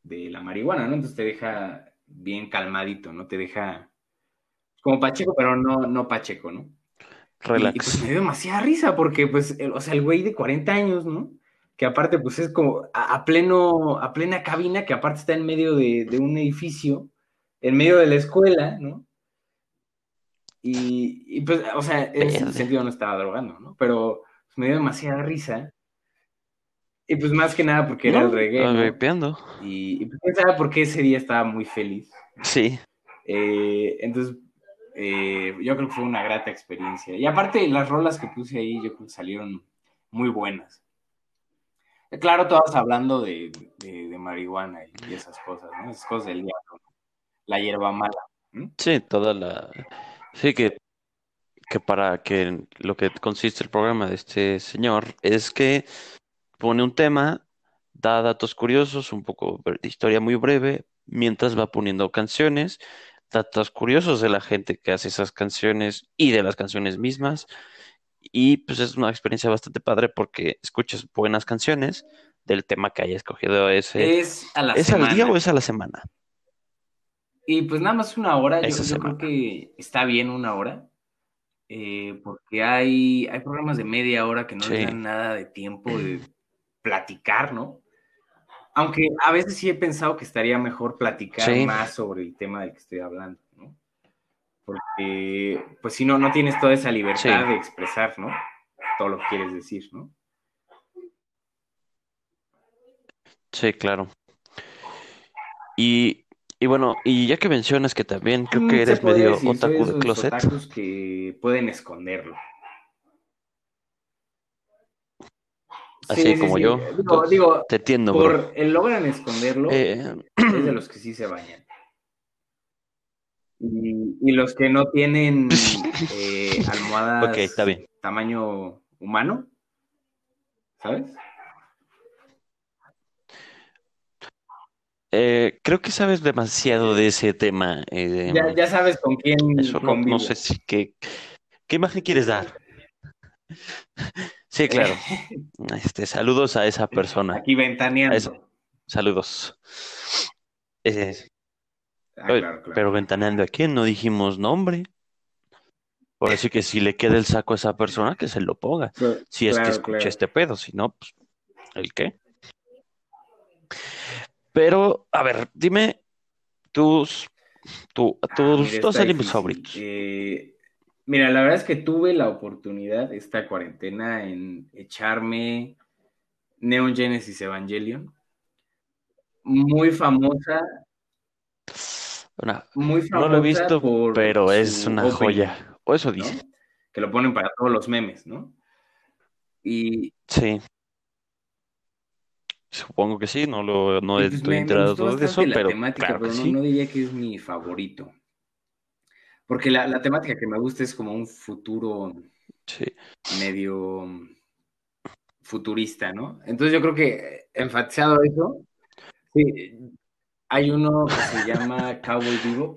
de la marihuana, ¿no? Entonces te deja bien calmadito, ¿no? Te deja como pacheco, pero no, no pacheco, ¿no? Y, y, Relax. pues me dio demasiada risa porque, pues, el- o sea, el güey de 40 años, ¿no? Que aparte, pues, es como a, a pleno, a plena cabina, que aparte está en medio de, de un edificio, en medio de la escuela, ¿no? Y, y, pues, o sea, en ese sentido no estaba drogando, ¿no? Pero pues, me dio demasiada risa. Y pues más que nada porque era el reggae, estaba ¿no? Y, y pues quién sabe por qué ese día estaba muy feliz. Sí. Eh, entonces, eh, yo creo que fue una grata experiencia. Y aparte, las rolas que puse ahí, yo creo que salieron muy buenas. Claro, todas hablando de, marihuana y, esas cosas, ¿no? Esas cosas del diablo. La hierba mala. Sí, toda la... Sí, que, que para que lo que consiste el programa de este señor es que pone un tema, da datos curiosos, un poco de historia muy breve, mientras va poniendo canciones, datos curiosos de la gente que hace esas canciones y de las canciones mismas. Y pues es una experiencia bastante padre porque escuchas buenas canciones del tema que haya escogido ese. Es a la ¿Es al día o es a la semana? Y pues nada más una hora, yo, creo que está bien una hora, eh, porque hay, hay programas de media hora que no les Sí. dan nada de tiempo de platicar, ¿no? Aunque a veces sí he pensado que estaría mejor platicar Sí. más sobre el tema del que estoy hablando, ¿no? Porque, pues si no, no tienes toda esa libertad Sí. de expresar, ¿no? Todo lo que quieres decir, ¿no? Sí, claro. Y, y bueno, y ya que mencionas que también creo Mm, que se eres medio otaku de closet. otakus que pueden esconderlo. Así Sí, sí, como sí. yo. Digo, Entonces, digo, te entiendo, bro. por el logran esconderlo, Eh, es de los que sí se bañan. Y, y los que no tienen eh, almohadas Ok, está bien. tamaño humano, ¿sabes? eh, creo que sabes demasiado de ese tema. eh, Ya, ya sabes con quién eso no, sé si qué, qué imagen quieres dar. Sí, claro. Este, saludos a esa persona. Aquí ventaneando. Eso. Saludos. Eh, Ah, Oye, claro, claro. Pero ventaneando a quién, no dijimos nombre. Por así que si le queda el saco a esa persona, que se lo ponga. Si es que escucha este pedo, si no, pues, ¿el qué? Pero, a ver, dime tus, tu- Ah, tus mira, dos animes favoritos. Eh, mira, la verdad es que tuve la oportunidad esta cuarentena en echarme Neon Genesis Evangelion. Muy famosa, Una- muy no famosa lo he visto, por pero es una opening, joya. O eso ¿no? dice. Que lo ponen para todos los memes, ¿no? Y, Sí. Supongo que sí, no lo no pues, estoy me enterado de eso, pero temática, claro pero no, sí. no diría que es mi favorito. Porque la, la temática que me gusta es como un futuro Sí. medio futurista, ¿no? Entonces yo creo que enfatizado eso, sí, hay uno que se llama Cowboy Vivo,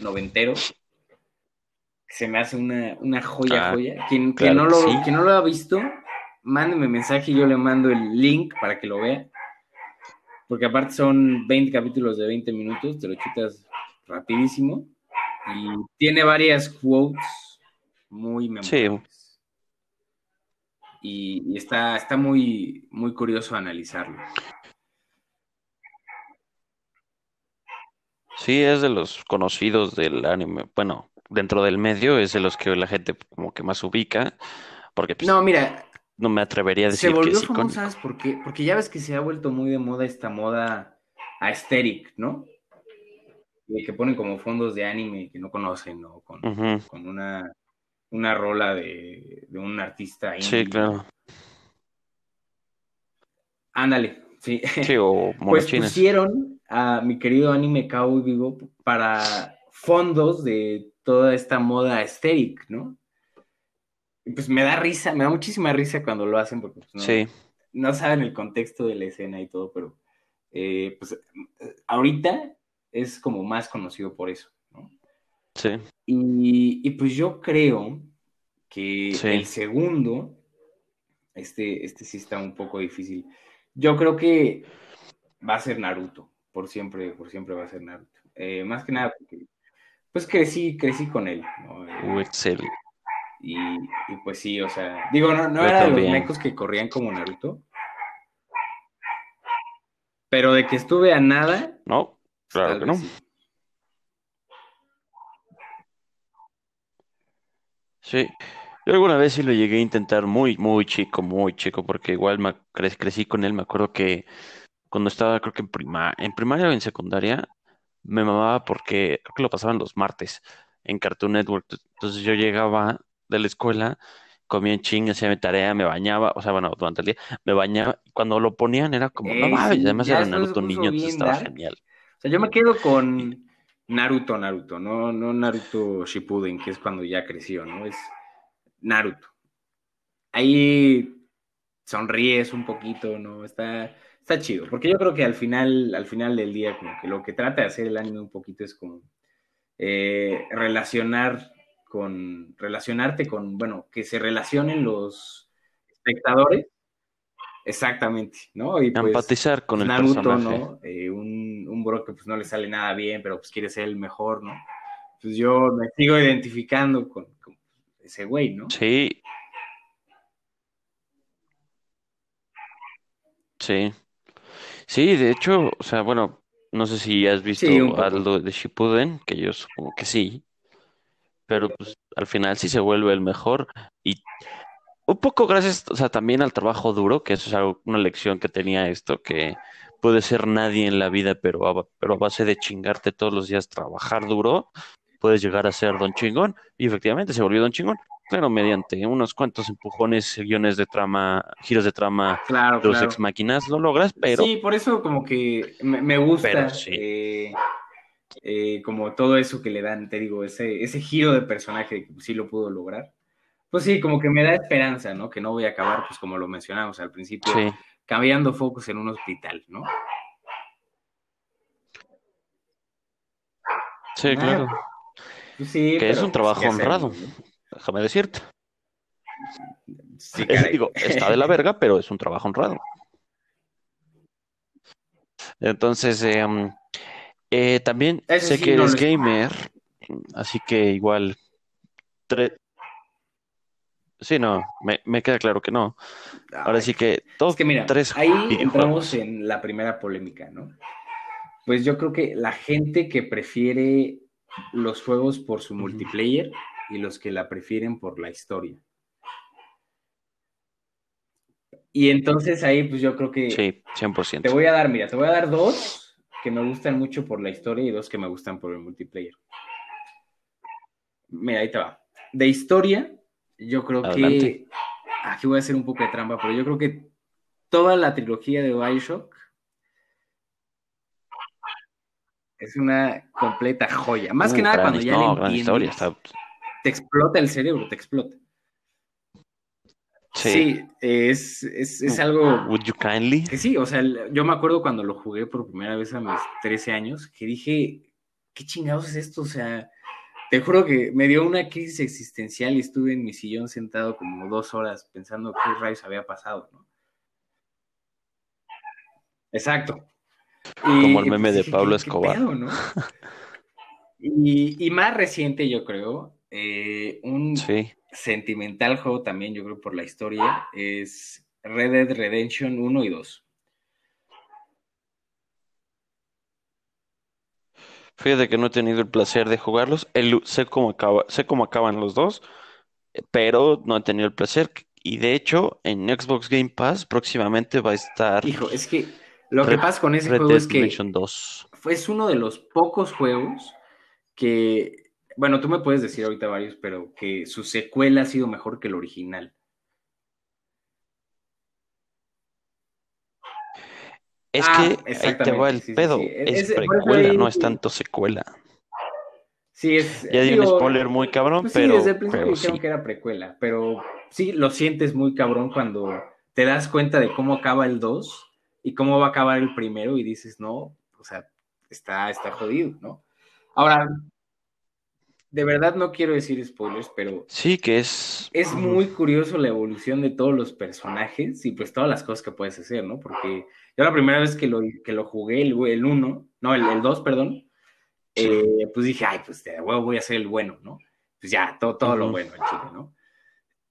noventero, que se me hace una, una joya, ah, joya. Quien, no lo, quien no lo ha visto, mándeme mensaje y yo le mando el link para que lo vea. Porque aparte son 20 capítulos de 20 minutos, te lo chutas rapidísimo. Y tiene varias quotes muy memorables. Y, está, está muy, muy curioso analizarlo. Sí, es de los conocidos del anime. Bueno, dentro del medio es de los que la gente como que más ubica. Porque pues, no, mira, no me atrevería a decir se volvió que famoso, ¿sabes por qué? Porque ya ves que se ha vuelto muy de moda esta moda aesthetic, ¿no? Que ponen como fondos de anime que no conocen, ¿no? Con, con una, una rola de, de un artista Sí, claro. Ándale, sí. Sí, o Pues pusieron a mi querido anime Cowboy Vivo para fondos de toda esta moda aesthetic, ¿no? pues me da risa, me da muchísima risa cuando lo hacen porque pues, no, saben el contexto de la escena y todo, pero eh, pues ahorita es como más conocido por eso, ¿no? Sí. Y, pues yo creo que el segundo, este, este sí está un poco difícil. Yo creo que va a ser Naruto, por siempre, por siempre va a ser Naruto. Eh, más que nada porque pues crecí, crecí con él. ¿no? excelente. Y, pues sí, o sea, digo, no, no era de los mecos que corrían como Naruto. Pero de que estuve a nada. No, claro que no. Sí. Yo alguna vez sí lo llegué a intentar muy, muy chico, muy chico, porque igual me crecí con él. Me acuerdo que cuando estaba, creo que en, prima, en primaria o en secundaria, me mamaba porque creo que lo pasaban los martes en Cartoon Network. Entonces yo llegaba de la escuela, comía en ching, hacía mi tarea, me bañaba, o sea, bueno, durante el día, me bañaba. Cuando lo ponían era como, no mames, además era Naruto niño, entonces estaba genial. O sea, yo me quedo con Naruto, Naruto, no, no Naruto Shippuden, que es cuando ya creció, ¿no? Es Naruto. Ahí sonríes un poquito, ¿no? Está, está chido, porque yo creo que al final, al final del día, como que lo que trata de hacer el anime un poquito es como eh, relacionar con relacionarte con, bueno, que se relacionen los espectadores. Exactamente, ¿no? Y pues, Empatizar con el personaje. ¿no? Eh, un bro que pues no le sale nada bien, pero pues quiere ser el mejor, ¿no? Pues yo me sigo identificando con, ese güey, ¿no? Sí. Sí. Sí, de hecho, o sea, bueno, no sé si has visto algo de Shippuden, que yo supongo que sí pero pues al final sí se vuelve el mejor y un poco gracias, o sea, también al trabajo duro, que eso es algo, una lección que tenía esto, que puede ser nadie en la vida, pero a, pero a base de chingarte todos los días, trabajar duro, puedes llegar a ser don chingón. Y efectivamente se volvió don chingón. Claro, mediante unos cuantos empujones, guiones de trama, giros de trama, claro, los ex máquinas, lo logras, pero... Sí, por eso como que me, gusta. Eh, eh, como todo eso que le dan, te digo, ese, ese giro de personaje que sí lo pudo lograr. Pues sí, como que me da esperanza, ¿no? Que no voy a acabar, pues como lo mencionamos al principio, cambiando focos en un hospital, ¿no? Sí, claro. Pues sí, que es un trabajo honrado, déjame decirte. Sí, digo, está de la verga, pero es un trabajo honrado. Entonces, eh, eh, también sé que eres gamer, así que igual. Sí, no, me, queda claro que no. Ahora sí que Es que mira, ahí entramos en la primera polémica, ¿no? Pues yo creo que la gente que prefiere los juegos por su multiplayer y los que la prefieren por la historia. Y entonces ahí, pues yo creo que. Sí, 100%. Te voy a dar, mira, te voy a dar dos que me gustan mucho por la historia y dos que me gustan por el multiplayer. Mira, ahí te va. De historia, yo creo que. Aquí voy a hacer un poco de trampa, pero yo creo que toda la trilogía de Bioshock es una completa joya. Más que nada cuando ya le entiendes, te explota el cerebro, te explota. Sí, es, es, es, algo... Would you kindly? Que sí, o sea, yo me acuerdo cuando lo jugué por primera vez a mis 13 años, que dije, ¿qué chingados es esto? O sea, te juro que me dio una crisis existencial y estuve en mi sillón sentado como dos horas pensando qué rayos había pasado, ¿no? Exacto. como el meme de Pablo Escobar. ¿no? y, y, más reciente, yo creo, eh, un sentimental juego también, yo creo, por la historia, es Red Dead Redemption 1 y 2. Fíjate que no he tenido el placer de jugarlos. sé cómo acaba, sé cómo acaban los dos, pero no he tenido el placer. Y de hecho, en Xbox Game Pass próximamente va a estar. Hijo, es que lo que pasa con ese juego es que 2. fue uno de los pocos juegos que bueno, tú me puedes decir ahorita varios, pero que su secuela ha sido mejor que el original. Es ah, que ahí te va el pedo. Es, precuela, no es tanto secuela. Sí, es. Ya di un spoiler muy cabrón, pues pero. Sí, desde el principio dijeron que era precuela, pero sí lo sientes muy cabrón cuando te das cuenta de cómo acaba el 2 y cómo va a acabar el primero y dices, no, o sea, está, está jodido, ¿no? Ahora, de verdad no quiero decir spoilers, pero... Sí, que es... Es muy curioso la evolución de todos los personajes y pues todas las cosas que puedes hacer, ¿no? Porque yo la primera vez que lo, que lo jugué, el 1, no, el 2, perdón, eh, pues dije, ay, pues de huevo voy a ser el bueno, ¿no? Pues ya, todo, todo lo bueno en Chile, ¿no?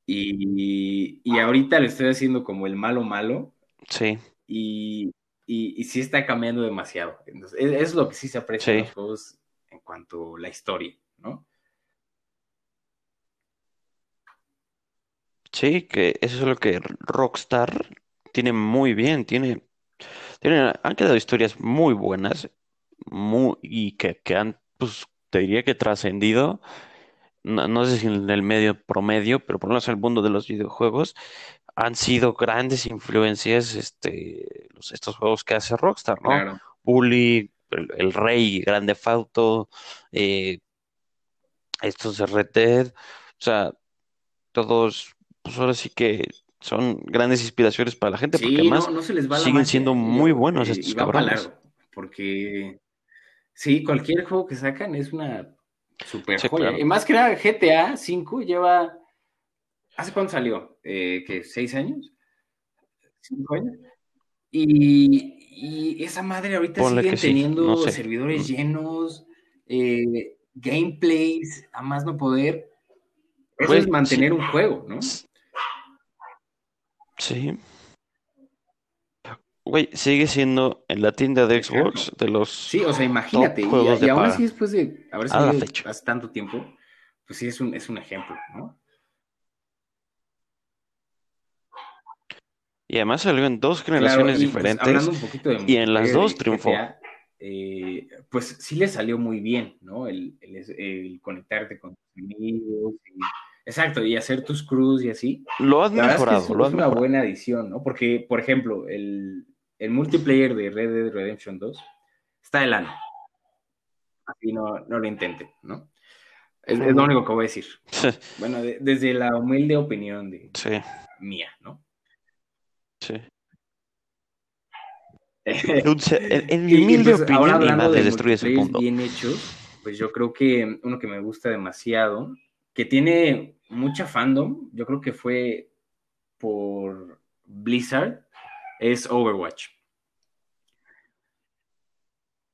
Y, y, ahorita le estoy haciendo como el malo malo. Sí. Y, y, sí está cambiando demasiado. Entonces, es, lo que sí se aprecia en los juegos en cuanto a la historia. ¿no? Sí, que eso es lo que Rockstar tiene muy bien, tiene, tiene han quedado historias muy buenas, muy, y que, que han, pues, te diría que trascendido, no, sé si en el medio promedio, pero por lo menos en el mundo de los videojuegos, han sido grandes influencias este, los, estos juegos que hace Rockstar, ¿no? Bully, el, Rey, Grande Fauto, eh, estos de Red Dead, o sea, todos, pues ahora sí que son grandes inspiraciones para la gente, porque además siguen siendo muy buenos estos cabrones. porque sí, cualquier juego que sacan es una super joya. Y más que nada, GTA V lleva. ¿Hace cuánto salió? Eh, ¿Qué? ¿Seis años? ¿Cinco años? Y, esa madre ahorita sigue teniendo servidores llenos. Eh, gameplays, a más no poder. Eso es mantener un juego, ¿no? Sí. Güey, sigue siendo en la tienda de Xbox de los. Sí, o sea, imagínate. Y, y aún así, después de haber salido hace tanto tiempo, pues sí es un, es un ejemplo, ¿no? Y además salió en dos generaciones pues, diferentes. y en las dos triunfó. Eh, pues sí le salió muy bien, ¿no? El, conectarte con tus amigos. Exacto, y hacer tus crews y así. Lo has mejorado, es, lo has una buena adición, ¿no? Porque, por ejemplo, el, multiplayer de Red Dead Redemption 2 está de lana. Así no, no lo intenten, ¿no? Es, lo único que voy a decir. bueno, desde la humilde opinión de mía, ¿no? Sí. en, mi humilde pues, opinión, de destruye ese punto. bien hechos, pues yo creo que uno que me gusta demasiado, que tiene mucha fandom, yo creo que fue por Blizzard, es Overwatch.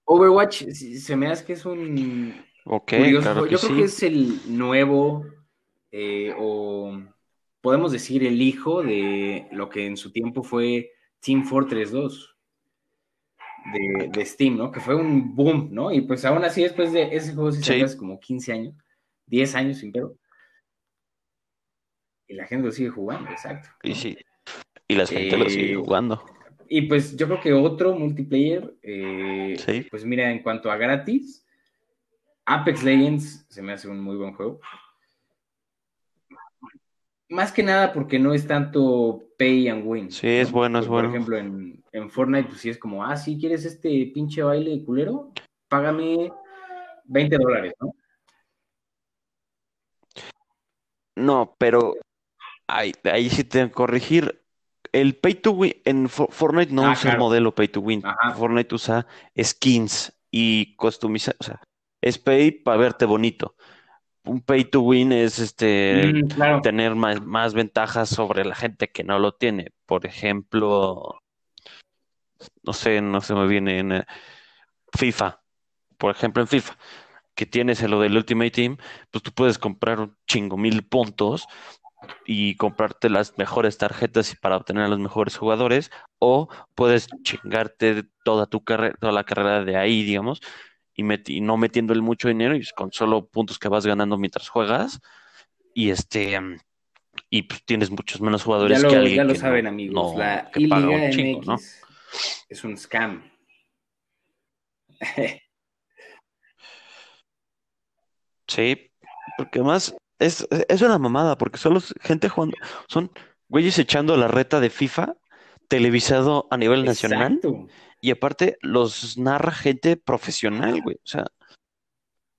Overwatch se me hace que es un Ok, Claro yo creo que es el nuevo eh, o podemos decir el hijo de lo que en su tiempo fue Team Fortress 2 de, Steam, ¿no? Que fue un boom, ¿no? Y pues aún así después de ese juego se hace como 15 años, 10 años sin pedo. Y la gente lo sigue jugando, exacto. Y sí, y la gente lo sigue eh, jugando. Y pues yo creo que otro multiplayer, eh, pues mira, en cuanto a gratis, Apex Legends se me hace un muy buen juego. Más que nada porque no es tanto pay and win. Sí, es bueno, es bueno. Por ejemplo, en, en, Fortnite, pues sí es como, ah, sí, ¿quieres este pinche baile culero? Págame 20 dólares, ¿no? No, pero Ahí, ahí sí te corregir. El pay to win en Fo- Fortnite no Ah, usa el modelo pay to win. Ajá. Fortnite usa skins y customiza, o sea, es pay para verte bonito. Un pay to win es este Mm, claro. tener más, más ventajas sobre la gente que no lo tiene. Por ejemplo, no sé, no se me viene en eh, FIFA. Por ejemplo, en FIFA, que tienes lo del Ultimate Team, pues tú puedes comprar un chingo mil puntos y comprarte las mejores tarjetas para obtener a los mejores jugadores, o puedes chingarte toda tu carrera, toda la carrera de ahí, digamos, y, meti- y no metiéndole mucho dinero y con solo puntos que vas ganando mientras juegas, y este mm, y pues tienes muchos menos Ya jugadores que alguien ya lo que saben, no, amigos. no, La que paga un chingo, ¿no? Es un scam. Sí, porque además es, es una mamada, porque solo es gente jugando, son güeyes echando la reta de FIFA televisado a nivel nacional Exacto. y aparte los narra gente profesional, güey. O sea,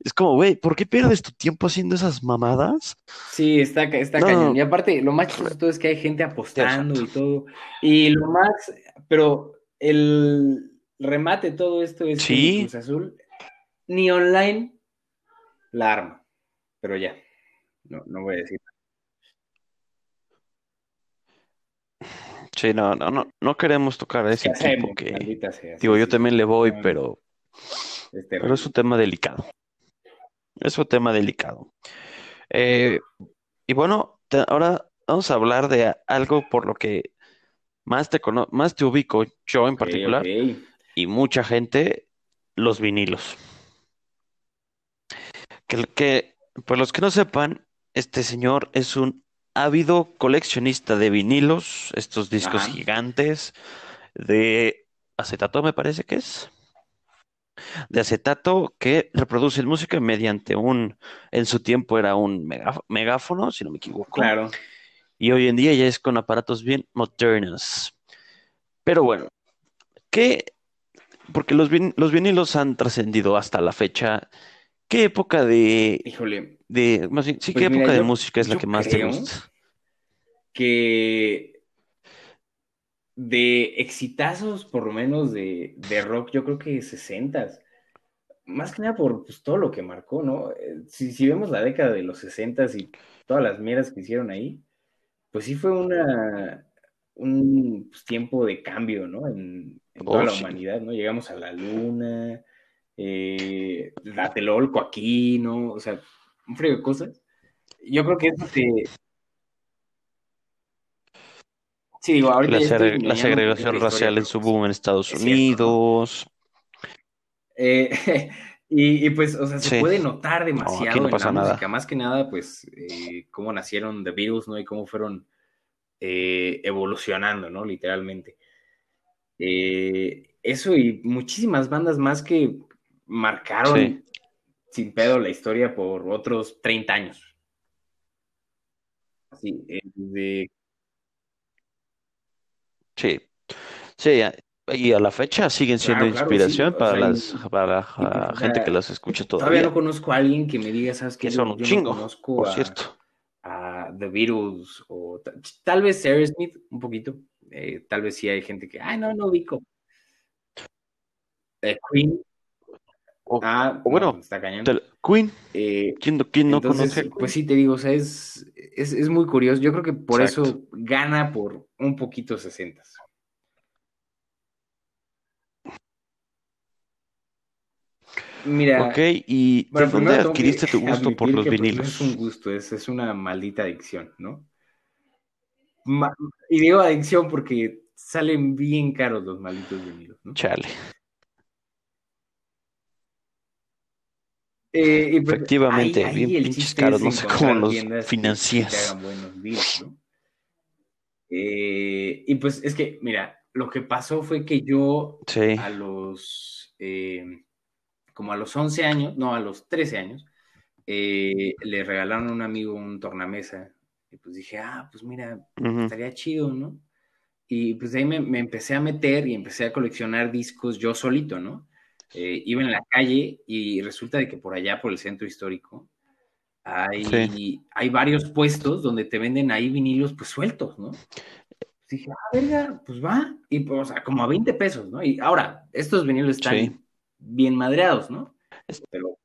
es como, güey, ¿por qué pierdes tu tiempo haciendo esas mamadas? Sí, está, está No, cañón. Y aparte, lo más chistoso de todo es que hay gente apostando y todo. Y lo más, pero el remate de todo esto es que Sí, Cruz Azul ni online la arma. Pero ya, no, no voy a decir. sí, no, no, no, no queremos tocar a ese equipo sabemos, que, maldita sea. digo, Sí, yo sí, también sí. le voy, No, pero, es pero es un tema delicado. Es un tema delicado. Eh, y bueno, te- ahora vamos a hablar de algo por lo que más te cono- más te ubico yo en particular y mucha gente, los vinilos. Que, que, pues los que no sepan, este señor es un ávido coleccionista de vinilos, estos discos Ajá. gigantes de acetato, me parece que es, de acetato que reproducen música mediante un, en su tiempo era un megáfono, si no me equivoco, Claro. y hoy en día ya es con aparatos bien modernos. Pero bueno, ¿qué? Porque los, vin- los vinilos han trascendido hasta la fecha. ¿Qué época de, Híjole, de, más bien, sí, qué pues mira, época de música es la que más te gusta? que de exitazos, por lo menos de, de rock, yo creo que 60 Más que nada por pues, todo lo que marcó, ¿no? Eh, Si, si vemos la década de los 60 y todas las mierdas que hicieron ahí, pues sí fue una, un pues, tiempo de cambio, ¿no? En, en toda Oh, la sí. humanidad, ¿no? Llegamos a la luna, eh, Tlatelolco aquí, ¿no? O sea, un frío de cosas. Yo creo que eso te... Sí, digo, ahorita La, segre- segregación racial en su pues boom en Estados es ¿no? Unidos. Eh, y, y, pues, o sea, se Sí, puede notar no, demasiado no en la nada. música, más que nada, pues, eh, cómo nacieron The Beatles, ¿no? Y cómo fueron eh, evolucionando, ¿no? Literalmente. Eso y muchísimas bandas más que Sí, marcaron sin pedo la historia por otros 30 años. Así, eh, de, sí, sí. a- Y a la fecha siguen siendo claro, claro, sí, inspiración para sea, las, para la pues, gente que las escucha todavía no todavía, conozco a alguien que me diga, ¿sabes qué? que Yo, son un yo no chingo, conozco por a, cierto. a The Beatles o ta- tal vez Aerosmith un poquito. Eh, tal vez sí hay gente que, ay, no, no ubico. Eh, Queen, O, ah, o no, bueno, está cañón. Queen, Eh, ¿quién, no- quién no conoce pues sí, te digo, o sea, es, es, es muy curioso. Yo creo que por Exacto. eso gana por un poquito 60. Mira, Ok, ¿y de bueno, dónde tengo que adquiriste tu gusto por los que pues, no es un vinilos? gusto, es, es una maldita adicción, ¿no? Ma- y digo adicción porque salen bien caros los malditos vinilos, ¿no? Chale. Eh, y pues ahí, Efectivamente, bien ahí pinches chiste caros, no sé cómo los financias. Eh, y pues es que, mira, lo que pasó fue que yo Sí, a los, eh, como a los 11 años, no, a los 13 años, le regalaron a un amigo un tornamesa. Y pues dije, ah, pues mira, estaría chido, ¿no? Y pues de ahí me, me empecé a meter y empecé a coleccionar discos yo solito, ¿no? Eh, iba en la calle y resulta de que por allá, por el centro histórico, Sí. hay, varios puestos donde te venden ahí vinilos pues sueltos, ¿no? dije, ah, verga, pues va. Y pues, o sea, como a 20 pesos, ¿no? Y ahora, estos vinilos están Sí. bien madreados, ¿no? Pero,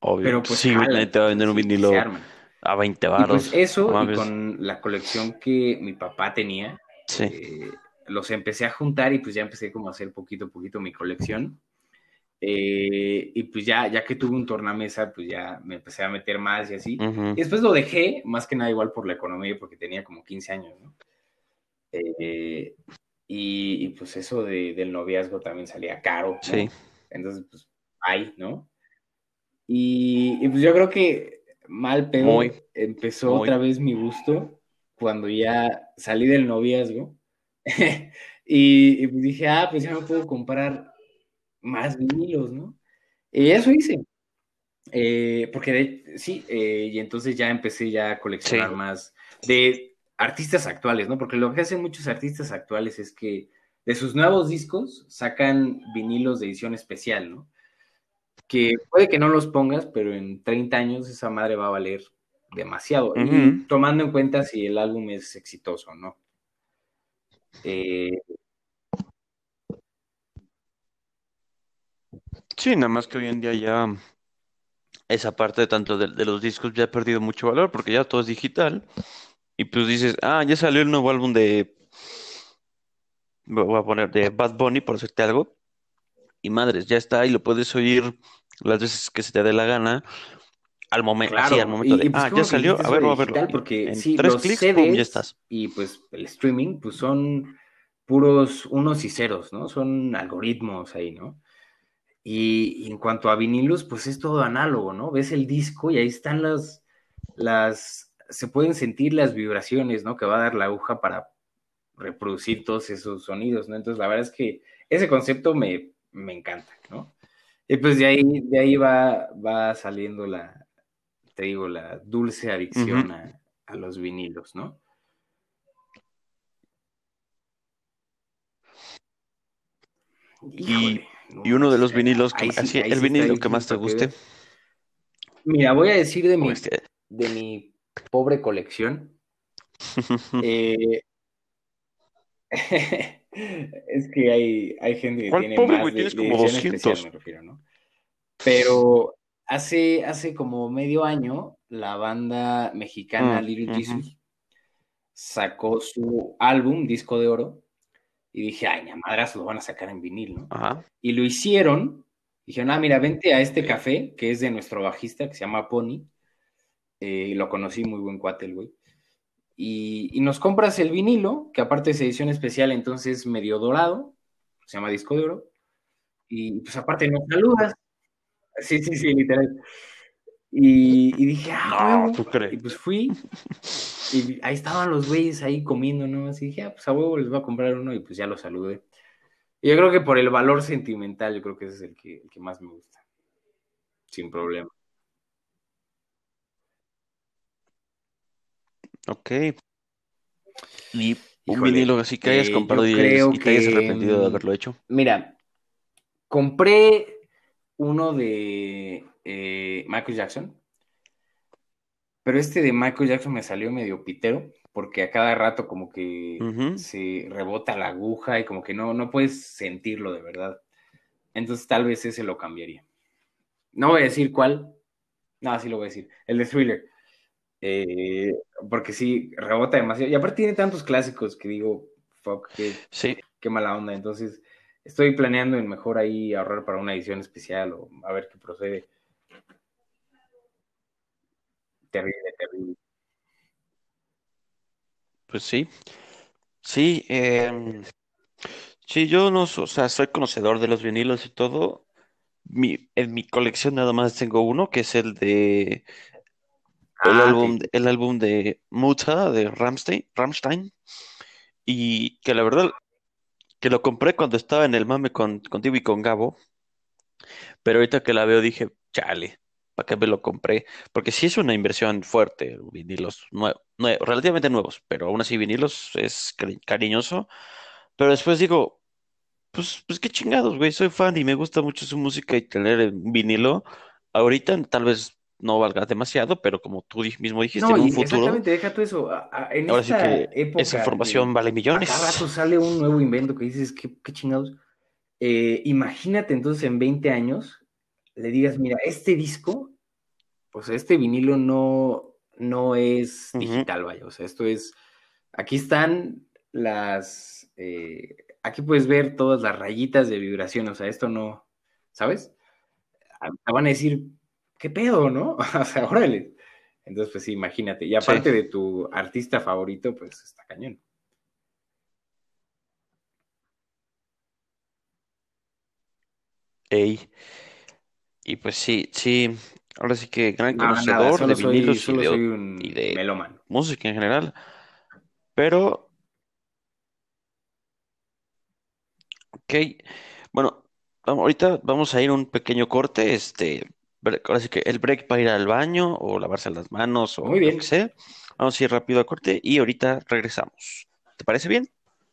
Obvio. pero pues sí, nadie te va a vender un sí, vinilo a 20 Y varos. pues eso, no y con la colección que mi papá tenía, Sí. eh, los empecé a juntar y pues ya empecé como a hacer poquito a poquito mi colección. Eh, y pues ya, ya que tuve un tornamesa, pues ya me empecé a meter más y así. Ujú. Y después lo dejé, más que nada igual por la economía, porque tenía como 15 años, ¿no? Eh, y, y, pues eso de, del noviazgo también salía caro, ¿no? Sí. Entonces, pues, ahí, ¿no? Y, y, pues yo creo que mal pedo Muy, empezó muy. otra vez mi gusto cuando ya salí del noviazgo. y, y pues dije, ah, pues ya me puedo comprar más vinilos, ¿no? Y eso hice. Eh, porque de, sí, eh, y entonces ya empecé ya a coleccionar Sí. más de artistas actuales, ¿no? Porque lo que hacen muchos artistas actuales es que de sus nuevos discos sacan vinilos de edición especial, ¿no? Que puede que no los pongas, pero en 30 años esa madre va a valer demasiado. Tomando en cuenta si el álbum es exitoso o no. Eh, Sí, nada más que hoy en día ya esa parte tanto de, los discos ya ha perdido mucho valor porque ya todo es digital. Y pues dices, ah, ya salió el nuevo álbum de, voy a poner, de Bad Bunny, por hacerte algo. Y madres, ya está y lo puedes oír las veces que se te dé la gana, al momento, así, al Claro, momento y, de, y pues ah, ya salió, a eso ver, de voy a verlo. digital, Y porque en sí, tres los clics, pum, ya CDs estás. y pues el streaming, pues son puros unos y ceros, ¿no? Son algoritmos ahí, ¿no? Y, y en cuanto a vinilos, pues es todo análogo, ¿no? Ves el disco y ahí están las, las, se pueden sentir las vibraciones, ¿no? Que va a dar la aguja para reproducir todos esos sonidos, ¿no? Entonces, la verdad es que ese concepto me, me encanta, ¿no? Y pues de ahí, de ahí va, va saliendo la, te digo, la dulce adicción Ujú. a, a los vinilos, ¿no? Y, Híjole, no, y uno de o los sea, vinilos, que, sí, el vinilo que más te que guste. Mira, voy a decir de mi, este, de mi pobre colección. Eh, es que hay, hay gente que ¿Cuál tiene pobre, más de, Tienes de como edición especial, 200. me refiero, ¿no? Pero hace, hace como medio año, la banda mexicana Mm, Little ujú. Jesus sacó su álbum, disco de oro, y dije, ay, a madras lo van a sacar en vinil, ¿no? Ajá. Y lo hicieron. Dijeron, ah, mira, vente a este café, que es de nuestro bajista, que se llama Pony. Eh, lo conocí, muy buen cuate el güey. Y, y nos compras el vinilo, que aparte es edición especial, entonces medio dorado, se llama disco de oro. Y pues aparte nos saludas. Sí, sí, sí, literal. Y, y dije, ah, No, huevo. ¿tú crees? Y pues fui, y ahí estaban los güeyes ahí comiendo, ¿no? Así dije, ah, pues a huevo les voy a comprar uno, y pues ya lo saludé. Y yo creo que por el valor sentimental, yo creo que ese es el que, el que más me gusta. Sin problema. Ok. Y un Híjole, vinilo así que hayas eh, comprado y, hayas- creo y te hayas que, arrepentido de haberlo hecho. Mira, compré uno de eh, Michael Jackson, pero este de Michael Jackson me salió medio pitero, porque a cada rato como que se rebota la aguja y como que no, no puedes sentirlo de verdad. Entonces tal vez ese lo cambiaría. No voy a decir cuál. No, sí lo voy a decir. El de Thriller. Eh, porque sí, rebota demasiado. Y aparte tiene tantos clásicos que digo, fuck, qué, Sí, qué mala onda. Entonces, estoy planeando en mejor ahí ahorrar para una edición especial o a ver qué procede. Terrible, terrible. pues sí. Sí, em, sí, yo no, o sea, soy conocedor de los vinilos y todo. Mi, en mi colección nada más tengo uno, que es el de el Ah, álbum, el álbum de Muta de Rammstein, Rammstein, y que la verdad que lo compré cuando estaba en el mame con, contigo y con Gabo, pero ahorita que la veo dije, chale, ¿para qué me lo compré? Porque sí es una inversión fuerte, vinilos nue- nue- relativamente nuevos, pero aún así vinilos es cari- cariñoso, pero después digo, pues, pues qué chingados, güey. Soy fan y me gusta mucho su música y tener un vinilo. Ahorita tal vez no valga demasiado, pero como tú mismo dijiste, No, en un y futuro, exactamente, deja tú eso. a- a- en ahora sí esta que esa época información de vale a cada rato millones. sale un nuevo invento que dices, qué, qué chingados. Eh, imagínate entonces en 20 años le digas, mira, este disco, pues este vinilo no, no es digital, vaya. O sea, esto es, aquí están las, eh, aquí puedes ver todas las rayitas de vibración. O sea, esto no, ¿sabes? Ah, Te van a decir, ¿qué pedo, no? O sea, órale. Entonces, pues sí, imagínate. Y Sí. aparte de tu artista favorito, pues está cañón. Ey. Y pues sí, sí, ahora sí que gran No, nada, conocedor de soy, vinilos y de, y un de melómano. música en general. Pero, ok, bueno, ahorita vamos a ir un pequeño corte, este, ahora sí que el break para ir al baño o lavarse las manos Muy o lo que bien. sea. Vamos a ir rápido a corte y ahorita regresamos. ¿Te parece bien?